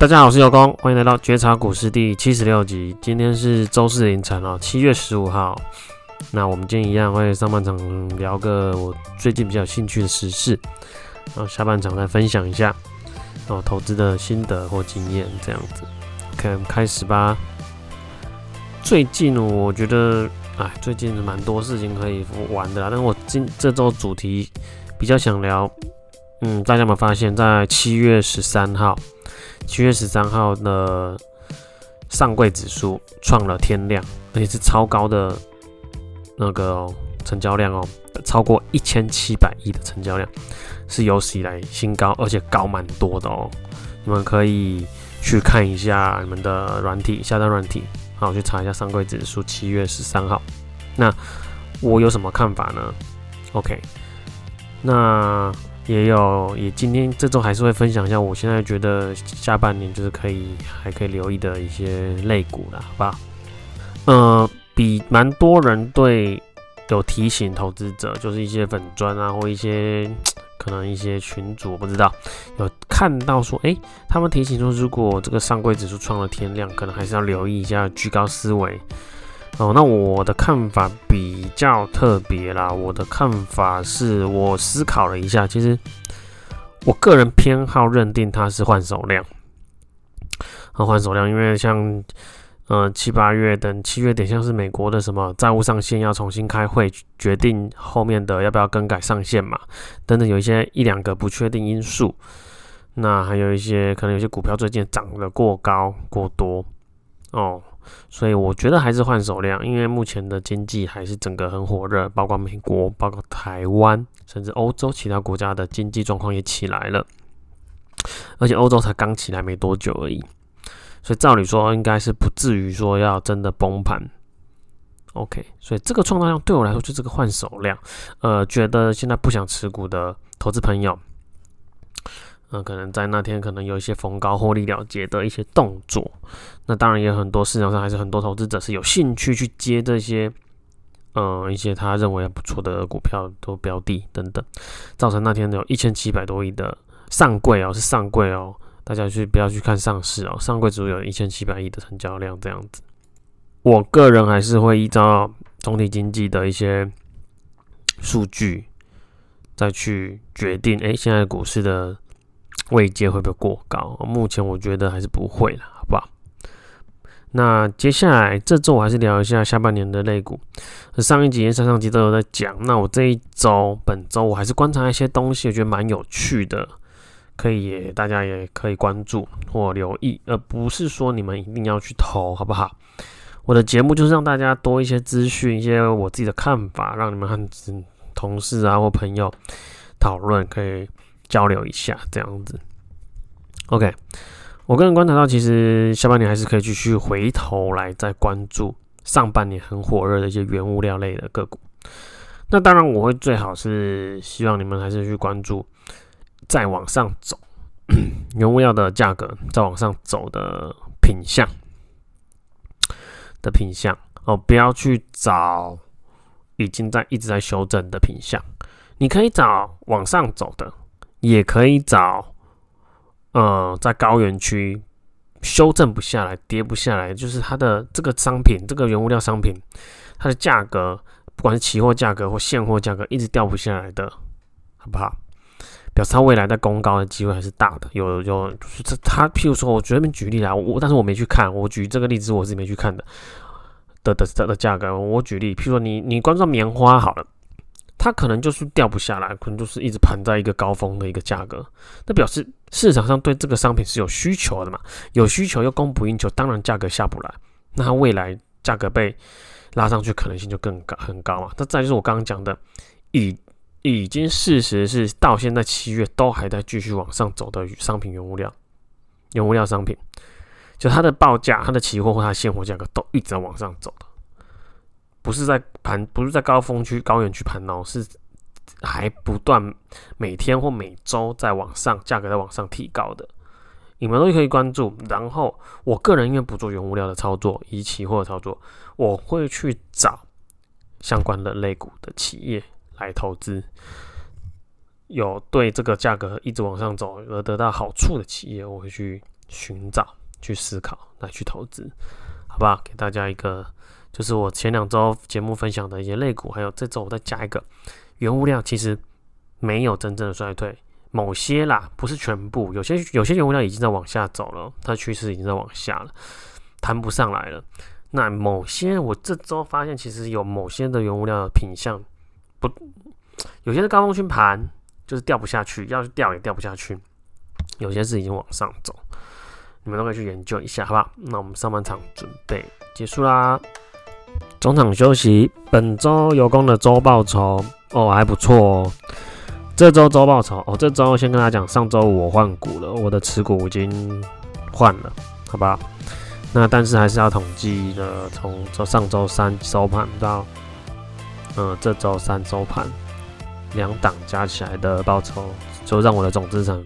大家好，我是尤工，欢迎来到觉察股市第七十六集。今天是周四凌晨哦，七月十五号。那我们今天一样会上半场聊个我最近比较有兴趣的时事，然后下半场再分享一下哦投资的心得或经验这样子。OK，开始吧。最近我觉得，哎，最近蛮多事情可以玩的啦。但我今这周主题比较想聊，嗯，大家有没有发现，在七月十三号？七月十三号的上柜指数创了天量，而且是超高的那个、成交量哦、超过一千七百亿的成交量，是有史以来新高，而且高蛮多的哦、你们可以去看一下你们的软体，下单软体，好，我去查一下上柜指数七月十三号。那我有什么看法呢？OK，那。也有，也今天这周还是会分享一下，我现在觉得下半年就是可以还可以留意的一些类股啦，好吧？呃，比蛮多人对有提醒投资者，就是一些粉砖啊，或一些 可能一些群主，不知道有看到说，哎、他们提醒说，如果这个上柜指数创了天量，可能还是要留意一下居高思维。哦，那我的看法比较特别啦。我的看法是我思考了一下，其实我个人偏好认定它是换手量，和换手量，因为像呃七八月等七月点，像是美国的什么债务上限要重新开会决定后面的要不要更改上限嘛，等等，有一些一两个不确定因素。那还有一些可能有些股票最近涨得过高过多哦。所以我觉得还是换手量，因为目前的经济还是整个很火热，包括美国、包括台湾，甚至欧洲其他国家的经济状况也起来了，而且欧洲才刚起来没多久而已，所以照理说应该是不至于说要真的崩盘。OK，所以这个创造量对我来说就是个换手量，呃，觉得现在不想持股的投资朋友。那、可能在那天可能有一些逢高获利了结的一些动作，那当然也很多市场上还是很多投资者是有兴趣去接这些，呃，一些他认为不错的股票都标的等等，造成那天有一千七百多亿的上柜哦，是上柜哦，大家去不要去看上市哦，上柜只有一千七百亿的成交量这样子。我个人还是会依照总体经济的一些数据再去决定，哎、现在股市的。位阶会不会过高？目前我觉得还是不会了，好不好？那接下来这周我还是聊一下下半年的类股。上一集上上集都有在讲。那我这一周、本周我还是观察一些东西，我觉得蛮有趣的，可以大家也可以关注或留意，而不是说你们一定要去投，好不好？我的节目就是让大家多一些资讯，一些我自己的看法，让你们和同事啊或朋友讨论，可以。交流一下这样子，OK。我个人观察到，其实下半年还是可以继续回头来再关注上半年很火热的一些原物料类的个股。那当然，我会最好是希望你们还是去关注再往上走 原物料的价格再往上走的品相的品相哦，不要去找已经在一直在修正的品相，你可以找往上走的。也可以找，呃，在高原区修正不下来、跌不下来，就是它的这个商品、这个原物料商品，它的价格，不管是期货价格或现货价格，一直掉不下来的，好不好？表示它未来在攻高的机会还是大的。有有，这它，譬如说，我随便举例啦，我但是我没去看，我举这个例子我是没去看的的的的价格。我举例，譬如说你你关注棉花好了。它可能就是掉不下来，可能就是一直盘在一个高峰的一个价格，那表示市场上对这个商品是有需求的嘛？有需求又供不应求，当然价格下不来，那它未来价格被拉上去可能性就更高很高嘛。那再就是我刚刚讲的，已已经事实是到现在七月都还在继续往上走的商品原物料，原物料商品，就它的报价、它的期货或它的现货价格都一直在往上走的。不是在盘，不是在高峰区、高原区盘哦，是还不断每天或每周在往上，价格在往上提高的，你们都可以关注。然后，我个人因为不做原物料的操作，以期货的操作，我会去找相关的类股的企业来投资，有对这个价格一直往上走而得到好处的企业，我会去寻找、去思考来去投资，好不好？给大家一个，就是我前两周节目分享的一些类股，还有这周我再加一个原物料，其实没有真正的衰退，某些啦，不是全部，有些有些原物料已经在往下走了，它趋势已经在往下了，谈不上来了。那某些我这周发现，其实有某些的原物料的品相不，有些是高峰区盘，就是掉不下去，要是掉也掉不下去。有些是已经往上走，你们都可以去研究一下，好不好？那我们上半场准备结束啦，中场休息。本周有功的周报酬哦，还不错哦。这周周报酬哦，这周先跟大家讲，上周五我换股了，我的持股已经换了，好不好？那但是还是要统计的，从从上周三收盘到，嗯，这周三收盘，两档加起来的报酬，就让我的总资产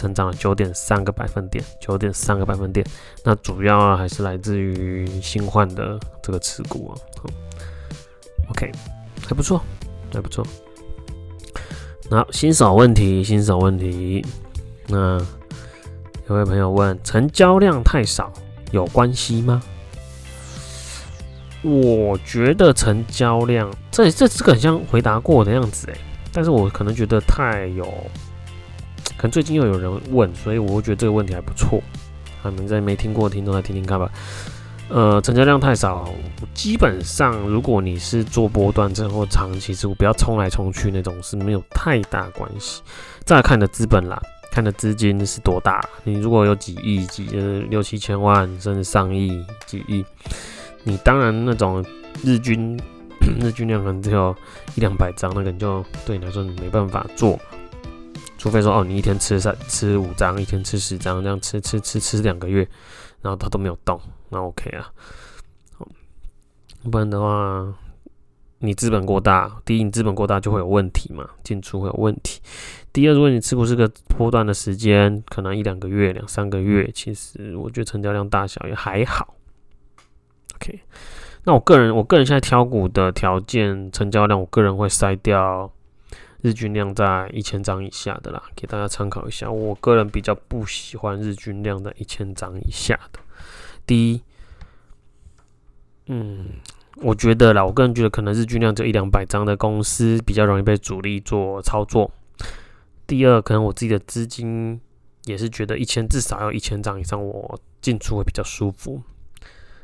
成长了九点三个百分点，九点三个百分点。那主要还是来自于新换的这个持股啊。OK，还不错，还不错。那新手问题，新手问题。那有位朋友问，成交量太少。有关系吗？我觉得成交量，这这这个很像回答过的样子诶，但是我可能觉得太有，可能最近又有人问，所以我会觉得这个问题还不错。啊，你们在没听过的听众来听听看吧。呃，成交量太少，基本上如果你是做波段之后长期持股不要冲来冲去那种是没有太大关系。再来看你的资本啦。看的资金是多大？你如果有几亿、几呃六七千万，甚至上亿、几亿，你当然那种日均日均量可能只有一两百张，那个你就对你来说你没办法做。除非说哦，你一天吃三吃五张，一天吃十张，这样吃吃吃吃两个月，然后它都没有动，那 OK 啊。不然的话，你资本过大，第一你资本过大就会有问题嘛，进出会有问题。第二，如果你持股是个波段的时间，可能一两个月、两三个月，其实我觉得成交量大小也还好。OK，那我个人，我个人现在挑股的条件，成交量，我个人会筛掉日均量在一千张以下的啦，给大家参考一下。我个人比较不喜欢日均量在一千张以下的。第一，嗯，我觉得啦，我个人觉得可能日均量就一两百张的公司比较容易被主力做操作。第二，可能我自己的资金也是觉得一千至少要一千张以上，我进出会比较舒服，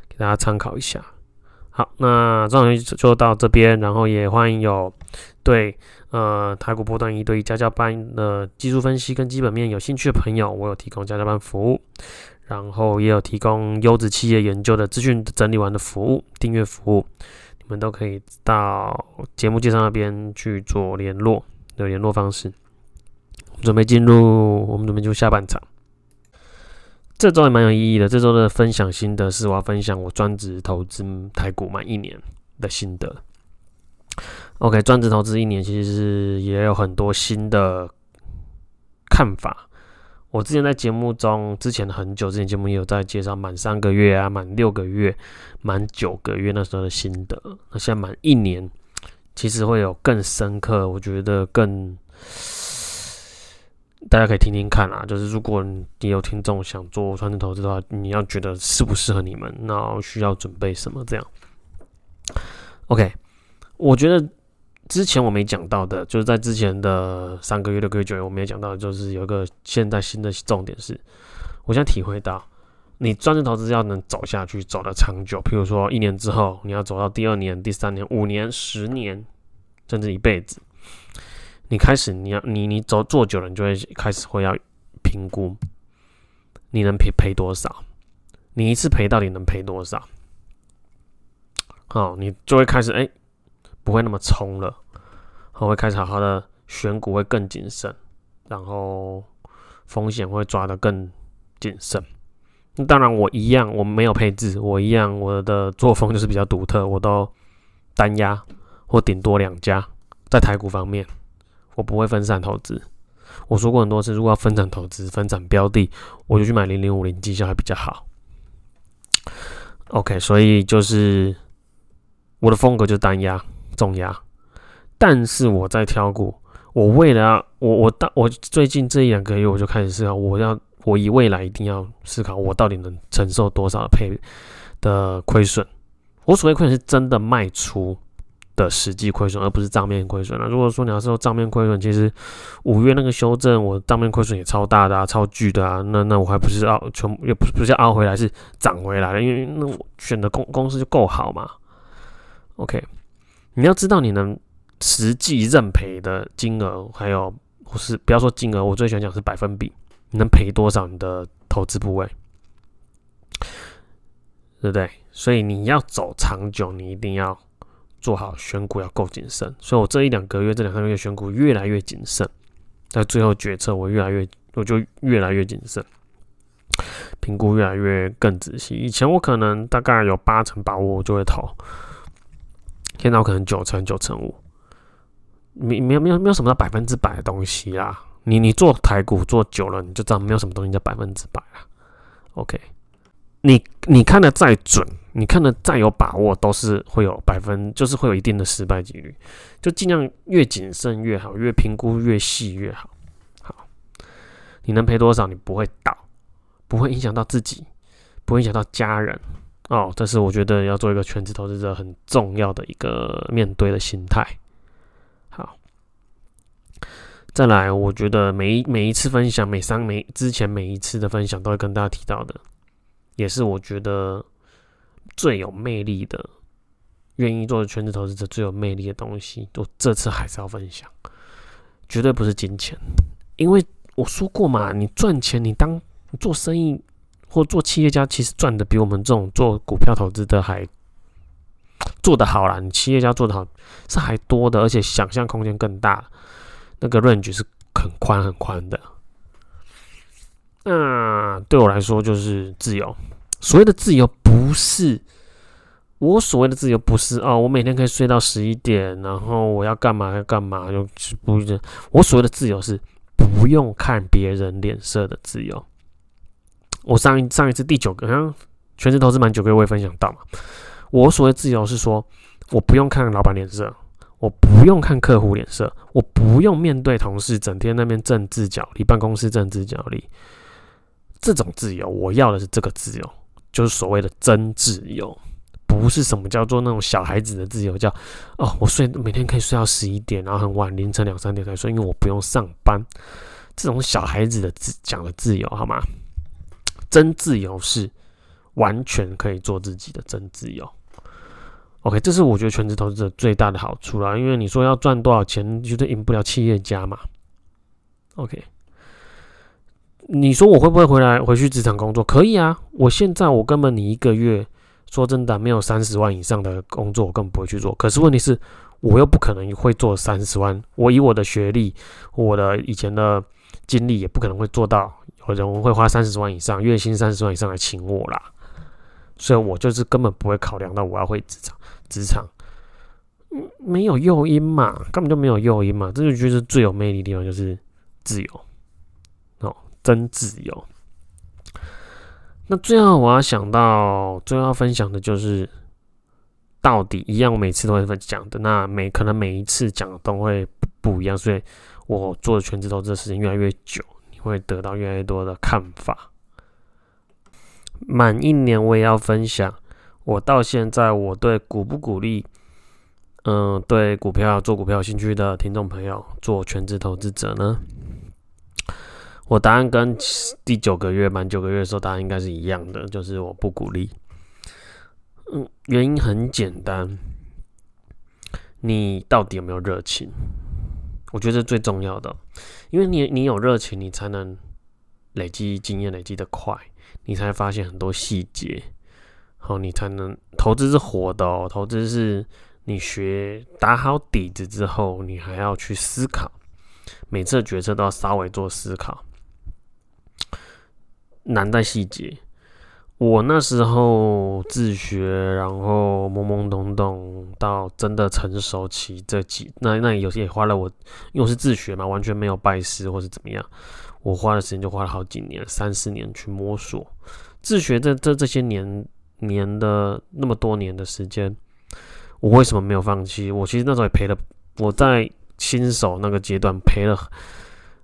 给大家参考一下。好，那这样就到这边，然后也欢迎有对呃台股波段一对一家教班的技术分析跟基本面有兴趣的朋友，我有提供家教班服务，然后也有提供优质企业研究的资讯整理完的服务订阅服务，你们都可以到节目介绍那边去做联络的联络方式。我们准备进入，我们准备进入下半场。这周也蛮有意义的。这周的分享心得是，我要分享我专职投资台股满一年的心得。OK，专职投资一年，其实也有很多新的看法。我之前在节目中，之前很久之前节目也有在介绍满三个月啊、满六个月、满九个月那时候的心得。那现在满一年，其实会有更深刻，我觉得更。大家可以听听看啊，就是如果你有听众想做传统投资的话，你要觉得适不适合你们，那需要准备什么这样？OK，我觉得之前我没讲到的，就是在之前的三个月、六个月、九月，我没有讲到，就是有一个现在新的重点是，我想体会到，你专职投资要能走下去，走得长久，譬如说一年之后，你要走到第二年、第三年、五年、十年，甚至一辈子。你开始，你要你你走做久了，你就会开始会要评估，你能赔赔多少？你一次赔到底能赔多少？好，你就会开始哎、不会那么冲了，我会开始好好的选股，会更谨慎，然后风险会抓得更谨慎。当然，我一样，我没有配置，我一样，我的作风就是比较独特，我都单压或顶多两家，在台股方面。我不会分散投资。我说过很多次，如果要分散投资、分散标的，我就去买零零五零，绩效还比较好。OK，所以就是我的风格就单压、重压。但是我在挑股，我为了我我当我最近这一两个月，我就开始思考，我要我以未来一定要思考，我到底能承受多少的赔的亏损。我所谓亏损是真的卖出的实际亏损，而不是账面亏损啊。如果说你要说账面亏损，其实五月那个修正，我账面亏损也超大的啊，超巨的啊。那那我还不是凹，全也不是不是凹回来，是涨回来了。因为那我选的公公司就够好嘛。OK，你要知道你能实际认赔的金额，还有不是不要说金额，我最喜欢讲是百分比，你能赔多少你的投资部位。对不对？所以你要走长久，你一定要做好选股，要够谨慎。所以我这一两个月、这两三个月选股越来越谨慎，在最后决策我越来越，我就越来越谨慎，评估越来越更仔细。以前我可能大概有八成把握我就会投，现在我可能九成、九成五，没没有没有没有什么百分之百的东西啦。你你做台股做久了，你就知道没有什么东西叫百分之百了。OK。你你看的再准，你看的再有把握，都是会有百分，就是会有一定的失败几率。就尽量越谨慎越好，越评估越细越好。好，你能赔多少？你不会倒，不会影响到自己，不会影响到家人。哦，这是我觉得要做一个全职投资者很重要的一个面对的心态。好，再来，我觉得每一每一次分享，每三每之前每一次的分享，都会跟大家提到的。也是我觉得最有魅力的，愿意做全职投资者最有魅力的东西，我这次还是要分享，绝对不是金钱，因为我说过嘛，你赚钱，你当你做生意或做企业家，其实赚的比我们这种做股票投资的还做得好啦。你企业家做得好是还多的，而且想象空间更大，那个 range 是很宽很宽的。那对我来说就是自由。所谓的自由，不是我所谓的自由，不是哦，我每天可以睡到十一点，然后我要干嘛要干嘛，就是不是。我所谓的自由是不用看别人脸色的自由。我上一上一次第九个，好像全职投资满九个月，我也分享到嘛。我所谓自由是说，我不用看老板脸色，我不用看客户脸色，我不用面对同事整天那边政治角力，办公室政治角力。这种自由，我要的是这个自由，就是所谓的真自由，不是什么叫做那种小孩子的自由，叫哦，我睡每天可以睡到十一点，然后很晚凌晨两三点才睡，因为我不用上班。这种小孩子的自讲的自由，好吗？真自由是完全可以做自己的真自由。OK，这是我觉得全职投资者最大的好处啦，因为你说要赚多少钱，绝对赢不了企业家嘛。OK。你说我会不会回来回去职场工作？可以啊，我现在我根本你一个月说真的没有三十万以上的工作，我根本不会去做。可是问题是，我又不可能会做三十万。我以我的学历，我的以前的经历，也不可能会做到有人会花三十万以上，月薪三十万以上来请我啦。所以我就是根本不会考量到我要回职场，职场嗯没有诱因嘛，根本就没有诱因嘛。这就就是最有魅力的地方，就是自由。真自由。那最后我要想到，最后要分享的就是，到底一样，我每次都会讲的。那每可能每一次讲都会不一样，所以我做全职投资的时间越来越久，你会得到越来越多的看法。满一年我也要分享，我到现在我对鼓不鼓励，嗯，对股票做股票有兴趣的听众朋友做全职投资者呢？我答案跟第九个月满九个月的时候答案应该是一样的，就是我不鼓励。嗯，原因很简单，你到底有没有热情？我觉得最重要的，因为你你有热情，你才能累积经验，累积的快，你才发现很多细节，好，你才能投资是活的哦，投资是你学打好底子之后，你还要去思考，每次决策都要稍微做思考。难在细节。我那时候自学，然后懵懵懂懂到真的成熟期这几，那那有些也花了我，因为我是自学嘛，完全没有拜师或是怎么样，我花的时间就花了好几年，三四年去摸索。自学这这这些年年的那么多年的时间，我为什么没有放弃？我其实那时候也赔了，我在新手那个阶段赔了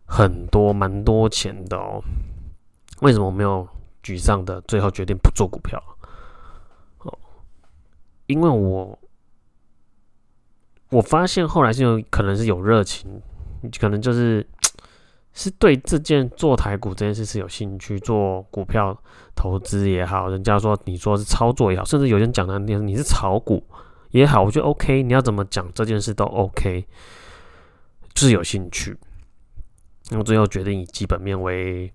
很多蛮多钱的哦。为什么没有沮丧的最后决定不做股票？哦，因为我我发现后来是有可能是有热情，可能就是。是对这件做台股这件事是有兴趣，做股票投资也好，人家说你说是操作也好，甚至有人讲难听，你是炒股也好，我觉得 OK，你要怎么讲这件事都 OK，就是有兴趣。然后最后决定以基本面为，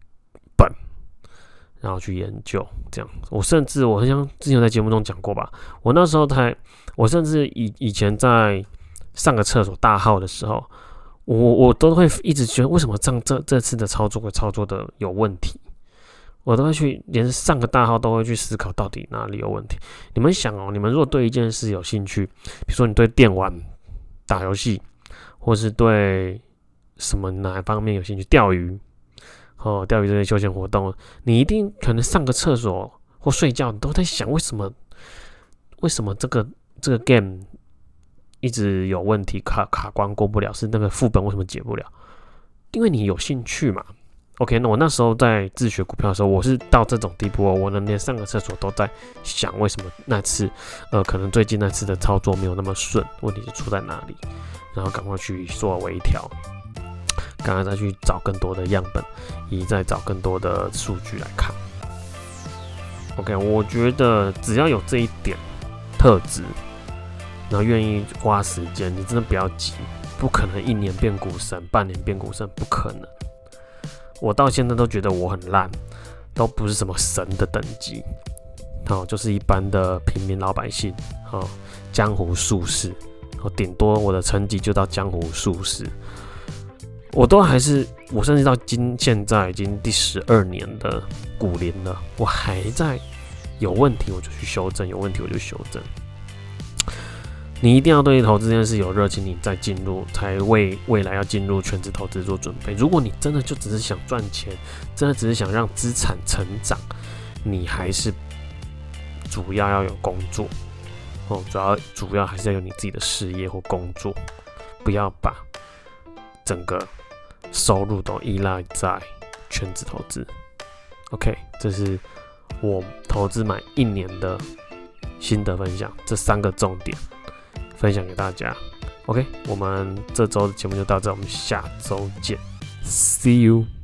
然后去研究这样。我甚至我好像之前在节目中讲过吧，我那时候才，我甚至以以前在上个厕所大号的时候。我我都会一直觉得，为什么这这这次的操作会操作的有问题？我都会去连上个大号都会去思考到底哪里有问题。你们想哦，你们如果对一件事有兴趣，比如说你对电玩、打游戏，或是对什么哪一方面有兴趣，钓鱼哦，钓鱼这些休闲活动，你一定可能上个厕所或睡觉，你都在想为什么？为什么这个这个 game？一直有问题，卡卡关过不了，是那个副本为什么解不了？因为你有兴趣嘛。OK，那我那时候在自学股票的时候，我是到这种地步哦，我能连上个厕所都在想，为什么那次，呃，可能最近那次的操作没有那么顺，问题是出在哪里？然后赶快去做微调，赶快再去找更多的样本，以再找更多的数据来看。OK，我觉得只要有这一点特质。然后愿意花时间，你真的不要急，不可能一年变股神，半年变股神，不可能。我到现在都觉得我很烂，都不是什么神的等级，好，就是一般的平民老百姓，好，江湖术士，我顶多我的成绩就到江湖术士，我都还是，我甚至到今现在已经第十二年的股龄了，我还在有问题我就去修正，有问题我就修正。你一定要对投资这件事有热情，你再进入，才为未来要进入全职投资做准备。如果你真的就只是想赚钱，真的只是想让资产成长，你还是主要要有工作哦，主要主要还是要有你自己的事业或工作，不要把整个收入都依赖在全职投资。OK，这是我投资满一年的心得分享，这三个重点。分享给大家，OK，我们这周的节目就到这，我们下周见，See you。